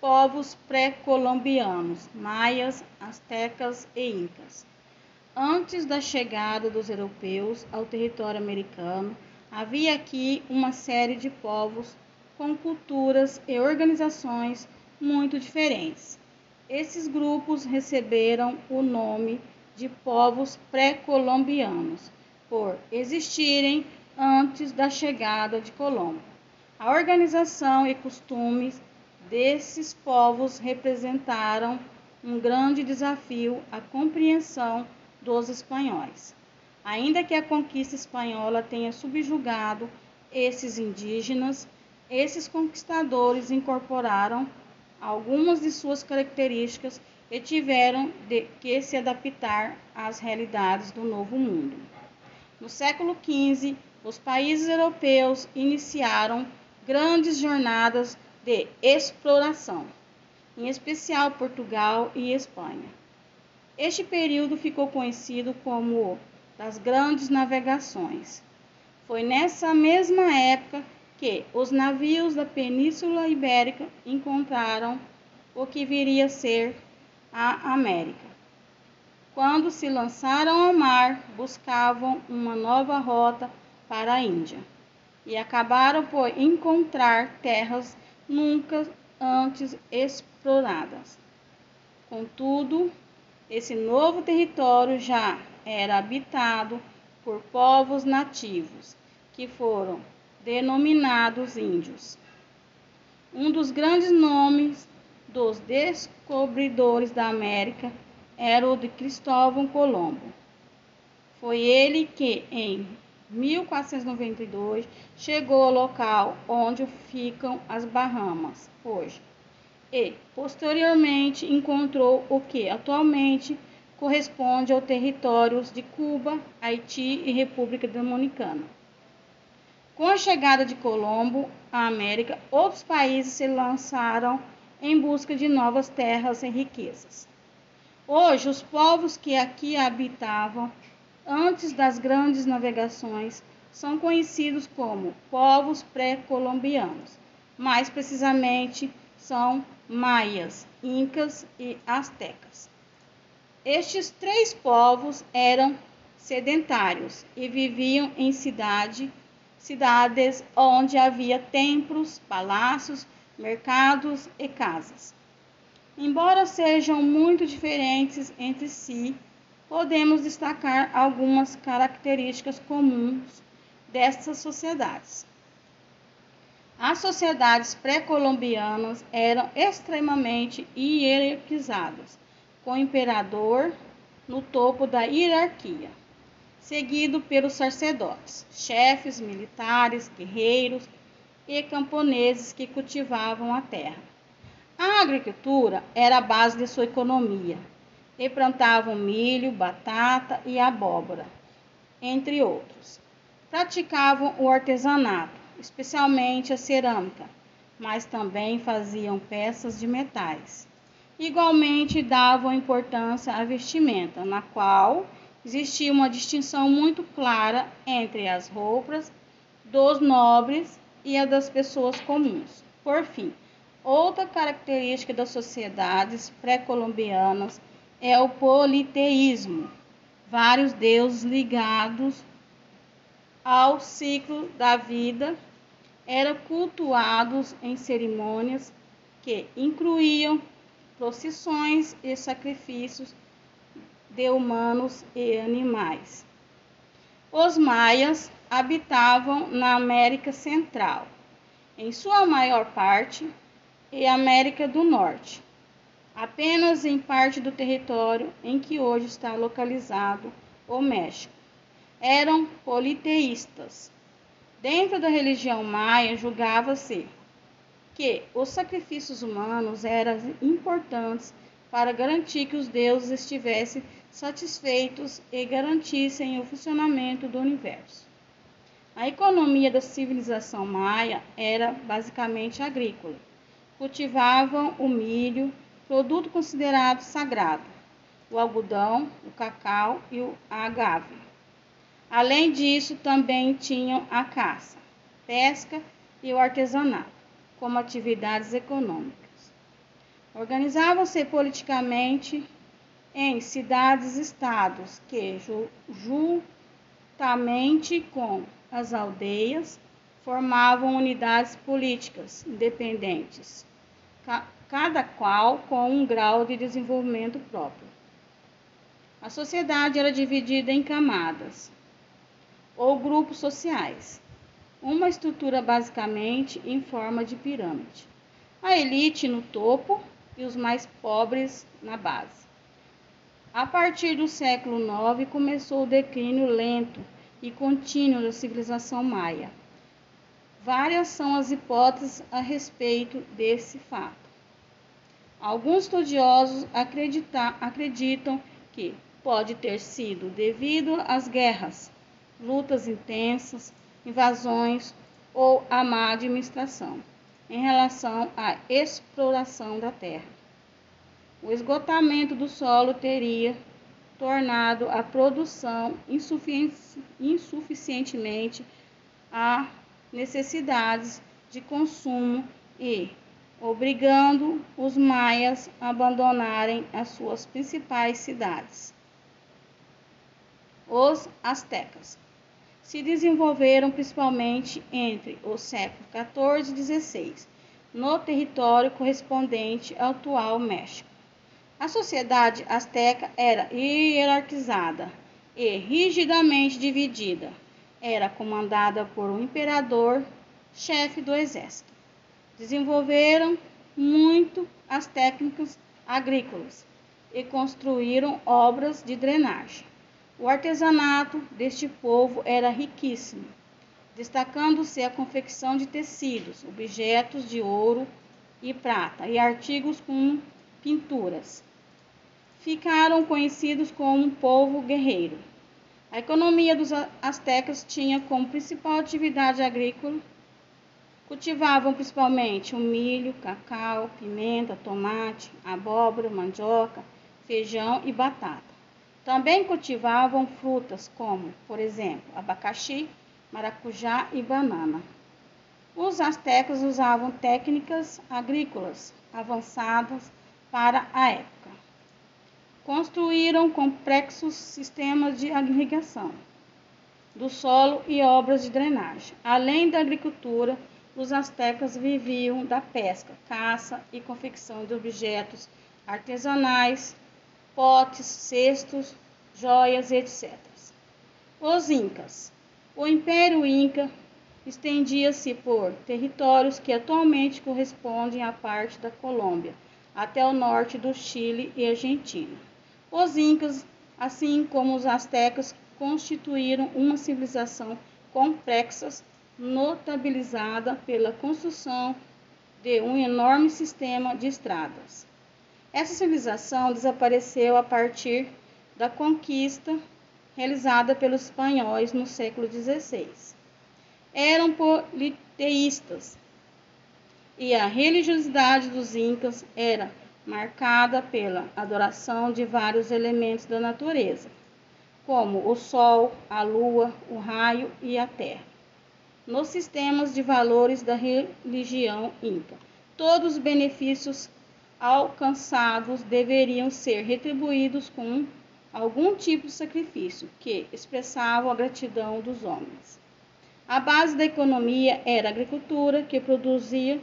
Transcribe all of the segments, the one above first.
povos pré-colombianos, maias, astecas e incas. Antes da chegada dos europeus ao território americano, havia aqui uma série de povos com culturas e organizações muito diferentes. Esses grupos receberam o nome de povos pré-colombianos por existirem antes da chegada de Colombo. A organização e costumes desses povos representaram um grande desafio à compreensão dos espanhóis. Ainda que a conquista espanhola tenha subjugado esses indígenas, esses conquistadores incorporaram algumas de suas características e tiveram de, que se adaptar às realidades do novo mundo. No século XV, os países europeus iniciaram grandes jornadas de exploração, em especial Portugal e Espanha. Este período ficou conhecido como das grandes navegações. Foi nessa mesma época que os navios da Península Ibérica encontraram o que viria a ser a América. Quando se lançaram ao mar, buscavam uma nova rota para a Índia e acabaram por encontrar terras nunca antes exploradas. Contudo, esse novo território já era habitado por povos nativos, que foram denominados índios. Um dos grandes nomes dos descobridores da América era o de Cristóvão Colombo. Foi ele que, em 1492, chegou ao local onde ficam as Bahamas hoje e, posteriormente, encontrou o que atualmente corresponde aos territórios de Cuba, Haiti e República Dominicana. Com a chegada de Colombo à América, outros países se lançaram em busca de novas terras e riquezas. Hoje, os povos que aqui habitavam antes das grandes navegações são conhecidos como povos pré-colombianos. Mais precisamente, são maias, incas e astecas. Estes três povos eram sedentários e viviam em cidade, cidades onde havia templos, palácios, mercados e casas. Embora sejam muito diferentes entre si, podemos destacar algumas características comuns dessas sociedades. As sociedades pré-colombianas eram extremamente hierarquizadas, com o imperador no topo da hierarquia, seguido pelos sacerdotes, chefes militares, guerreiros e camponeses que cultivavam a terra. A agricultura era a base de sua economia, e plantavam milho, batata e abóbora, entre outros. Praticavam o artesanato, especialmente a cerâmica, mas também faziam peças de metais. Igualmente davam importância à vestimenta, na qual existia uma distinção muito clara entre as roupas dos nobres e a das pessoas comuns. Por fim, outra característica das sociedades pré-colombianas é o politeísmo, vários deuses ligados ao ciclo da vida eram cultuados em cerimônias que incluíam procissões e sacrifícios de humanos e animais. Os maias habitavam na América Central, em sua maior parte, e América do Norte, apenas em parte do território em que hoje está localizado o México. Eram politeístas, Dentro da religião maia, julgava-se que os sacrifícios humanos eram importantes para garantir que os deuses estivessem satisfeitos e garantissem o funcionamento do universo. A economia da civilização maia era basicamente agrícola. Cultivavam o milho, produto considerado sagrado, o algodão, o cacau e o agave. Além disso, também tinham a caça, pesca e o artesanato como atividades econômicas. Organizavam-se politicamente em cidades-estados que, juntamente com as aldeias, formavam unidades políticas independentes, cada qual com um grau de desenvolvimento próprio. A sociedade era dividida em camadas ou grupos sociais, uma estrutura basicamente em forma de pirâmide. A elite no topo e os mais pobres na base. A partir do século IX começou o declínio lento e contínuo da civilização maia. Várias são as hipóteses a respeito desse fato. Alguns estudiosos acreditam que pode ter sido devido às guerras, lutas intensas, invasões ou à má administração em relação à exploração da terra. O esgotamento do solo teria tornado a produção insuficientemente a necessidades de consumo e obrigando os maias a abandonarem as suas principais cidades. Os astecas se desenvolveram principalmente entre os séculos 14 e 16, no território correspondente ao atual México. A sociedade asteca era hierarquizada e rigidamente dividida. Era comandada por um imperador, chefe do exército. Desenvolveram muito as técnicas agrícolas e construíram obras de drenagem. O artesanato deste povo era riquíssimo, destacando-se a confecção de tecidos, objetos de ouro e prata e artigos com pinturas. Ficaram conhecidos como um povo guerreiro. A economia dos astecas tinha como principal atividade agrícola Cultivavam principalmente o milho, cacau, pimenta, tomate, abóbora, mandioca, feijão e batata. Também cultivavam frutas como, por exemplo, abacaxi, maracujá e banana. Os astecas usavam técnicas agrícolas avançadas para a época. Construíram complexos sistemas de irrigação do solo e obras de drenagem. Além da agricultura, os astecas viviam da pesca, caça e confecção de objetos artesanais potes, cestos, joias, etc. Os Incas. O Império Inca estendia-se por territórios que atualmente correspondem à parte da Colômbia, até o norte do Chile e Argentina. Os Incas, assim como os Aztecas, constituíram uma civilização complexa, notabilizada pela construção de um enorme sistema de estradas. Essa civilização desapareceu a partir da conquista realizada pelos espanhóis no século XVI. Eram politeístas e a religiosidade dos incas era marcada pela adoração de vários elementos da natureza, como o sol, a lua, o raio e a terra. Nos sistemas de valores da religião inca, todos os benefícios alcançados deveriam ser retribuídos com algum tipo de sacrifício que expressava a gratidão dos homens. A base da economia era a agricultura, que produzia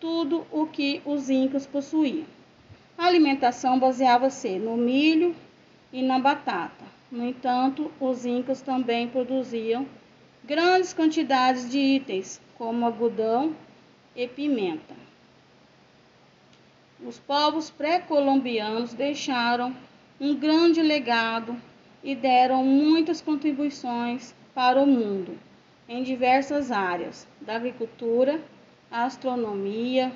tudo o que os incas possuíam. A alimentação baseava-se no milho e na batata. No entanto, os incas também produziam grandes quantidades de itens, como algodão e pimenta. Os povos pré-colombianos deixaram um grande legado e deram muitas contribuições para o mundo em diversas áreas, da agricultura astronomia,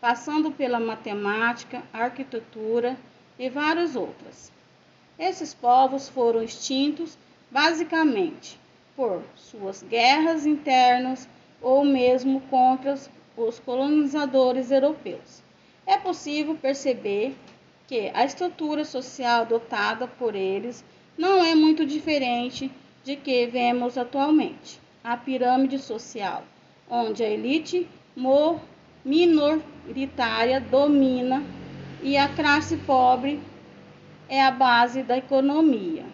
passando pela matemática, arquitetura e várias outras. Esses povos foram extintos basicamente por suas guerras internas ou mesmo contra os colonizadores europeus é possível perceber que a estrutura social adotada por eles não é muito diferente de que vemos atualmente. A pirâmide social, onde a elite minoritária domina e a classe pobre é a base da economia.